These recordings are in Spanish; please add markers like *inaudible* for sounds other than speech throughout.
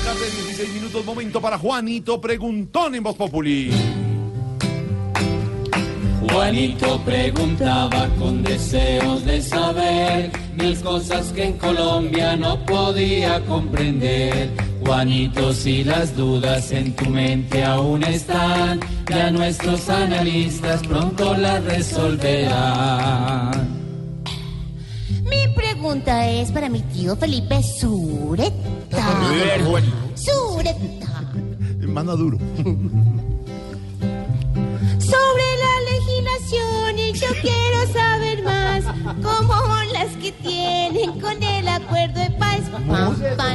tarde, 16 minutos, momento para Juanito Preguntón en Voz Populi. Juanito preguntaba con deseos de saber mil cosas que en Colombia no podía comprender. Juanito, si las dudas en tu mente aún están, ya nuestros analistas pronto las resolverán. Mi pregunta es para mi tío Felipe Sureta. Sureta. *laughs* Mano duro. Sobre la legislación y yo quiero saber más cómo las que tienen con el acuerdo de paz.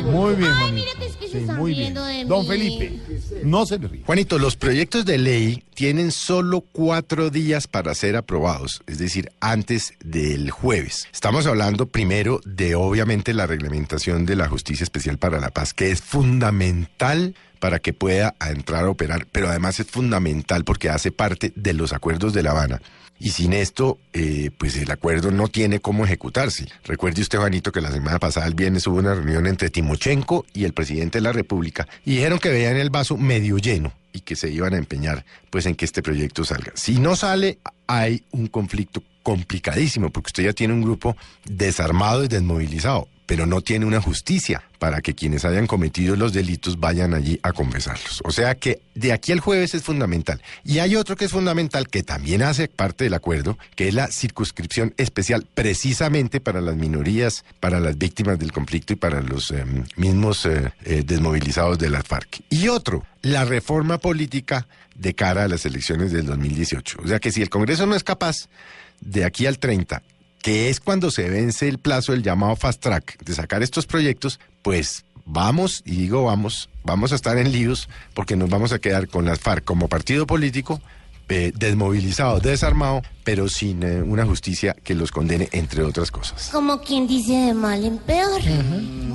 Muy bien, Ay, Juanito. Sí, están muy de bien. mí. Don Felipe, no se le ríe. Juanito, los proyectos de ley tienen solo cuatro días para ser aprobados, es decir, antes del jueves. Estamos hablando primero de, obviamente, la reglamentación de la Justicia Especial para la Paz, que es fundamental para que pueda entrar a operar, pero además es fundamental porque hace parte de los acuerdos de La Habana. Y sin esto, eh, pues el acuerdo no tiene cómo ejecutarse. Recuerde usted, Juanito, que la semana pasada, el viernes, hubo una reunión entre Timochenko y el presidente de la República y dijeron que veían el vaso medio lleno y que se iban a empeñar pues en que este proyecto salga. Si no sale, hay un conflicto complicadísimo porque usted ya tiene un grupo desarmado y desmovilizado, pero no tiene una justicia para que quienes hayan cometido los delitos vayan allí a confesarlos. O sea que de aquí al jueves es fundamental. Y hay otro que es fundamental que también hace parte del acuerdo, que es la circunscripción especial precisamente para las minorías, para las víctimas del conflicto y para los eh, mismos eh, desmovilizados de las FARC. Y otro, la reforma política de cara a las elecciones del 2018. O sea que si el Congreso no es capaz de aquí al 30 que es cuando se vence el plazo del llamado fast track de sacar estos proyectos, pues vamos, y digo vamos, vamos a estar en líos porque nos vamos a quedar con las FARC como partido político eh, desmovilizado, desarmado, pero sin eh, una justicia que los condene, entre otras cosas. Como quien dice de mal en peor.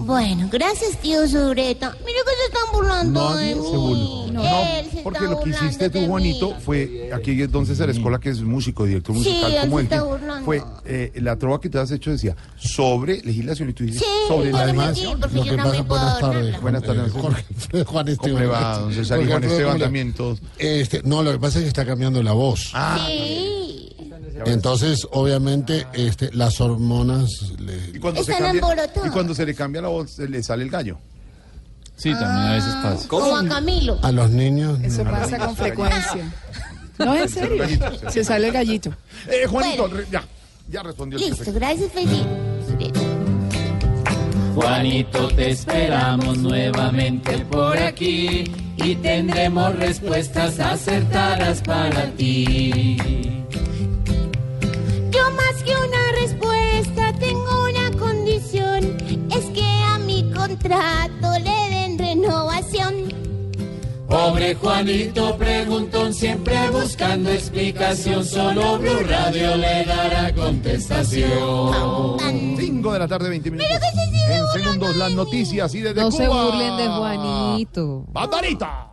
Bueno, gracias, tío Sureta. Mira que se están burlando Nadie de se mí. burló. No, porque lo que hiciste tú, Juanito, mí. fue aquí es don César Escola, que es músico, director musical como él. Fue eh, la trova que te has hecho decía sobre legislación y tú dices Sí, sobre la porque Lo que pasa, buenas tardes. Buenas tardes, Eh, Jorge, Juan Esteban. ¿Cómo le va, don César? Y Juan Esteban también, todos. Este, no, lo que pasa es que está cambiando la voz. Ah, Sí. Entonces, obviamente, este, las hormonas le- y cuando, se Están cambia, y cuando se le cambia la voz, se le sale el gallo. Sí, también a veces pasa. Como a Camilo. a los niños. Eso pasa con frecuencia. No, en serio. Se sale el gallito. Eh, Juanito, Bueno. re- ya, ya respondió el Listo, gracias, Felipe. Juanito, te esperamos nuevamente por aquí y tendremos respuestas acertadas para ti. Yo más que una respuesta tengo una condición, es que a mi contrato Pobre Juanito preguntón, siempre buscando explicación, solo Blue Radio le dará contestación. Tan. 5 de la tarde, 20 minutos. que se sigue En segundos, las noticias y desde No Cuba. se burlen de Juanito. ¡Bandarita!